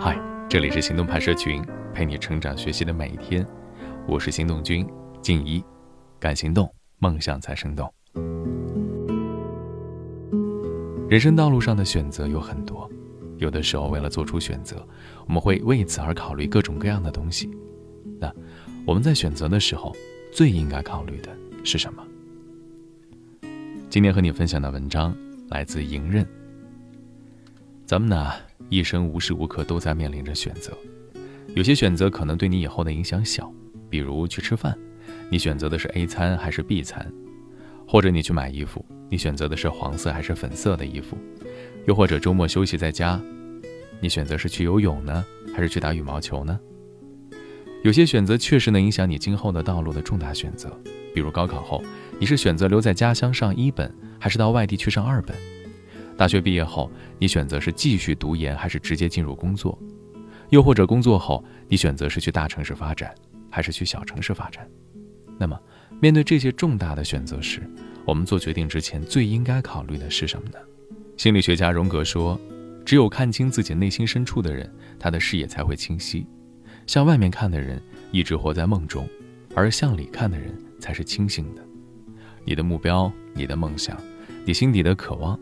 嗨，这里是行动派社群，陪你成长学习的每一天。我是行动君静怡，敢行动，梦想才生动。人生道路上的选择有很多，有的时候为了做出选择，我们会为此而考虑各种各样的东西。那我们在选择的时候，最应该考虑的是什么？今天和你分享的文章来自迎刃。咱们呢？一生无时无刻都在面临着选择，有些选择可能对你以后的影响小，比如去吃饭，你选择的是 A 餐还是 B 餐；或者你去买衣服，你选择的是黄色还是粉色的衣服；又或者周末休息在家，你选择是去游泳呢，还是去打羽毛球呢？有些选择确实能影响你今后的道路的重大选择，比如高考后，你是选择留在家乡上一本，还是到外地去上二本？大学毕业后，你选择是继续读研还是直接进入工作？又或者工作后，你选择是去大城市发展，还是去小城市发展？那么，面对这些重大的选择时，我们做决定之前最应该考虑的是什么呢？心理学家荣格说：“只有看清自己内心深处的人，他的视野才会清晰。向外面看的人一直活在梦中，而向里看的人才是清醒的。你的目标、你的梦想、你心底的渴望。”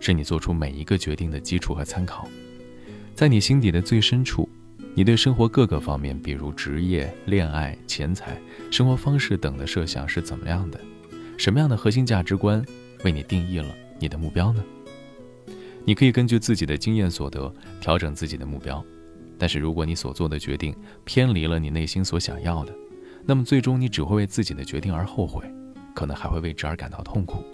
是你做出每一个决定的基础和参考，在你心底的最深处，你对生活各个方面，比如职业、恋爱、钱财、生活方式等的设想是怎么样的？什么样的核心价值观为你定义了你的目标呢？你可以根据自己的经验所得调整自己的目标，但是如果你所做的决定偏离了你内心所想要的，那么最终你只会为自己的决定而后悔，可能还会为之而感到痛苦。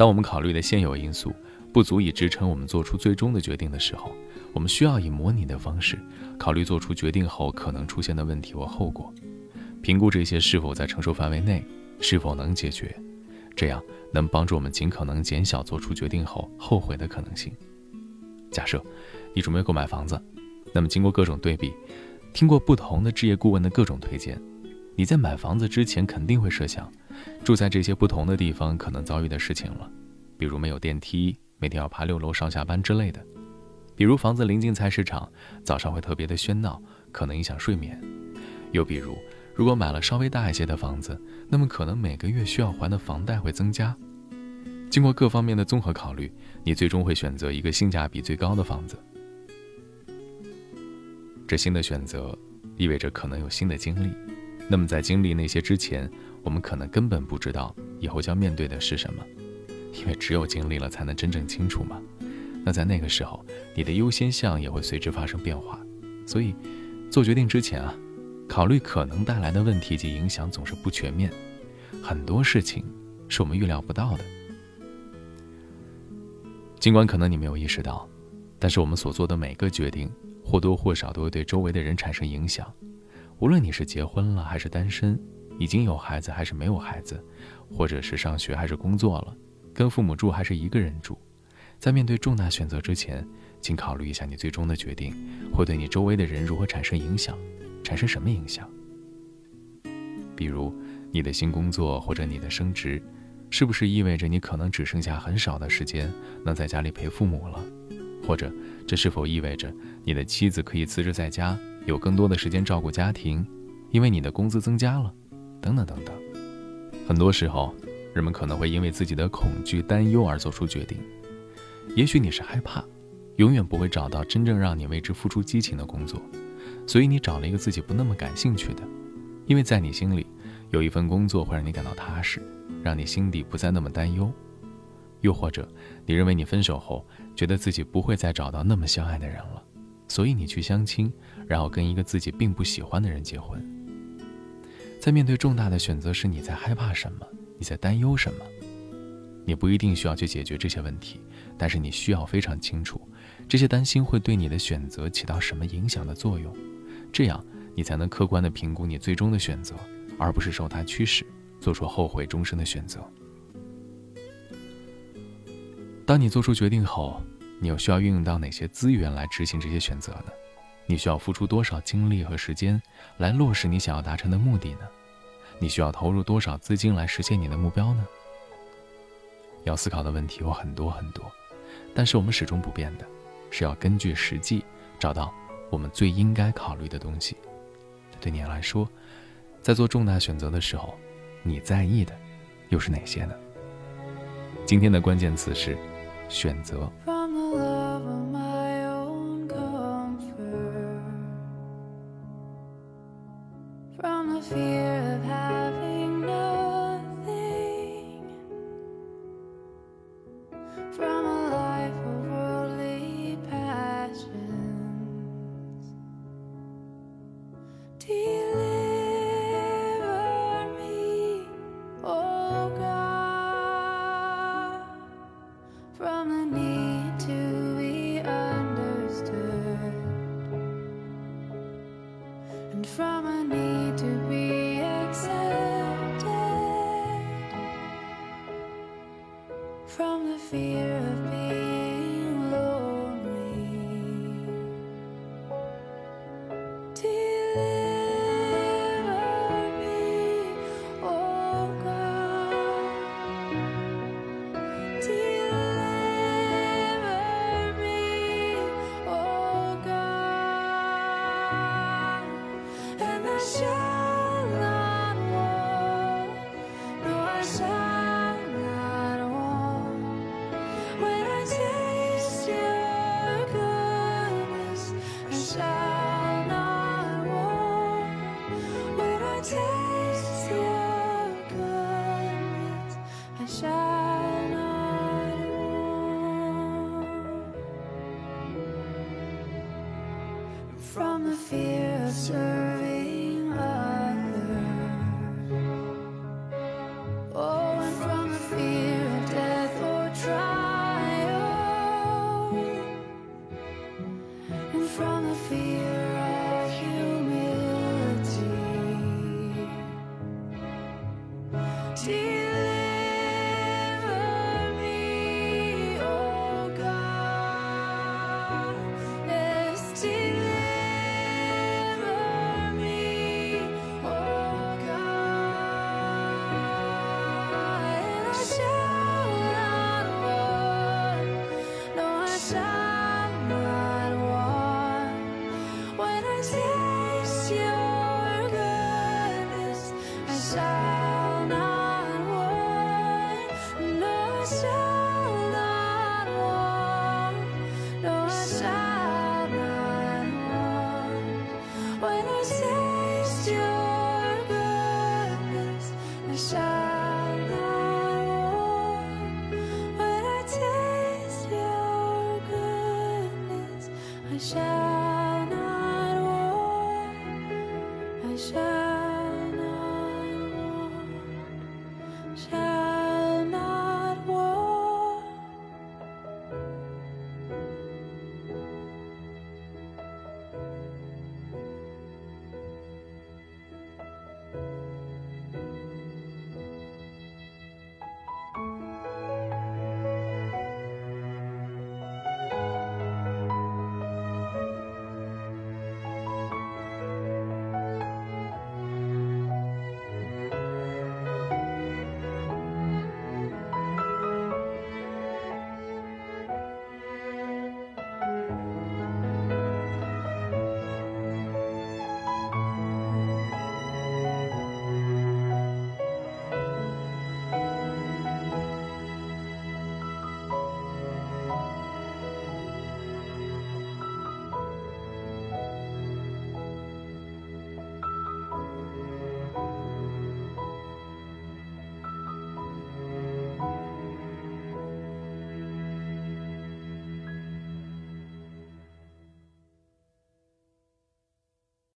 当我们考虑的现有因素不足以支撑我们做出最终的决定的时候，我们需要以模拟的方式考虑做出决定后可能出现的问题或后果，评估这些是否在承受范围内，是否能解决，这样能帮助我们尽可能减小做出决定后后悔的可能性。假设你准备购买房子，那么经过各种对比，听过不同的置业顾问的各种推荐，你在买房子之前肯定会设想。住在这些不同的地方可能遭遇的事情了，比如没有电梯，每天要爬六楼上下班之类的；比如房子临近菜市场，早上会特别的喧闹，可能影响睡眠；又比如，如果买了稍微大一些的房子，那么可能每个月需要还的房贷会增加。经过各方面的综合考虑，你最终会选择一个性价比最高的房子。这新的选择意味着可能有新的经历，那么在经历那些之前。我们可能根本不知道以后将面对的是什么，因为只有经历了才能真正清楚嘛。那在那个时候，你的优先项也会随之发生变化。所以，做决定之前啊，考虑可能带来的问题及影响总是不全面，很多事情是我们预料不到的。尽管可能你没有意识到，但是我们所做的每个决定或多或少都会对周围的人产生影响，无论你是结婚了还是单身。已经有孩子还是没有孩子，或者是上学还是工作了，跟父母住还是一个人住，在面对重大选择之前，请考虑一下你最终的决定会对你周围的人如何产生影响，产生什么影响？比如你的新工作或者你的升职，是不是意味着你可能只剩下很少的时间能在家里陪父母了？或者这是否意味着你的妻子可以辞职在家，有更多的时间照顾家庭，因为你的工资增加了？等等等等，很多时候，人们可能会因为自己的恐惧、担忧而做出决定。也许你是害怕，永远不会找到真正让你为之付出激情的工作，所以你找了一个自己不那么感兴趣的，因为在你心里，有一份工作会让你感到踏实，让你心底不再那么担忧。又或者，你认为你分手后，觉得自己不会再找到那么相爱的人了，所以你去相亲，然后跟一个自己并不喜欢的人结婚。在面对重大的选择时，你在害怕什么？你在担忧什么？你不一定需要去解决这些问题，但是你需要非常清楚，这些担心会对你的选择起到什么影响的作用，这样你才能客观地评估你最终的选择，而不是受它驱使，做出后悔终生的选择。当你做出决定后，你又需要运用到哪些资源来执行这些选择呢？你需要付出多少精力和时间来落实你想要达成的目的呢？你需要投入多少资金来实现你的目标呢？要思考的问题有很多很多，但是我们始终不变的是要根据实际找到我们最应该考虑的东西。对你来说，在做重大选择的时候，你在意的又是哪些呢？今天的关键词是选择。Deliver me, God, from the need to be understood and from need to be accepted from the fear. from the fear of serving.